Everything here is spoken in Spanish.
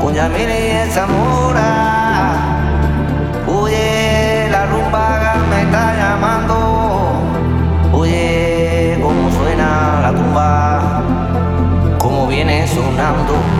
Cuña mire y Zamora, oye, la rumba me está llamando, oye, cómo suena la tumba, cómo viene sonando.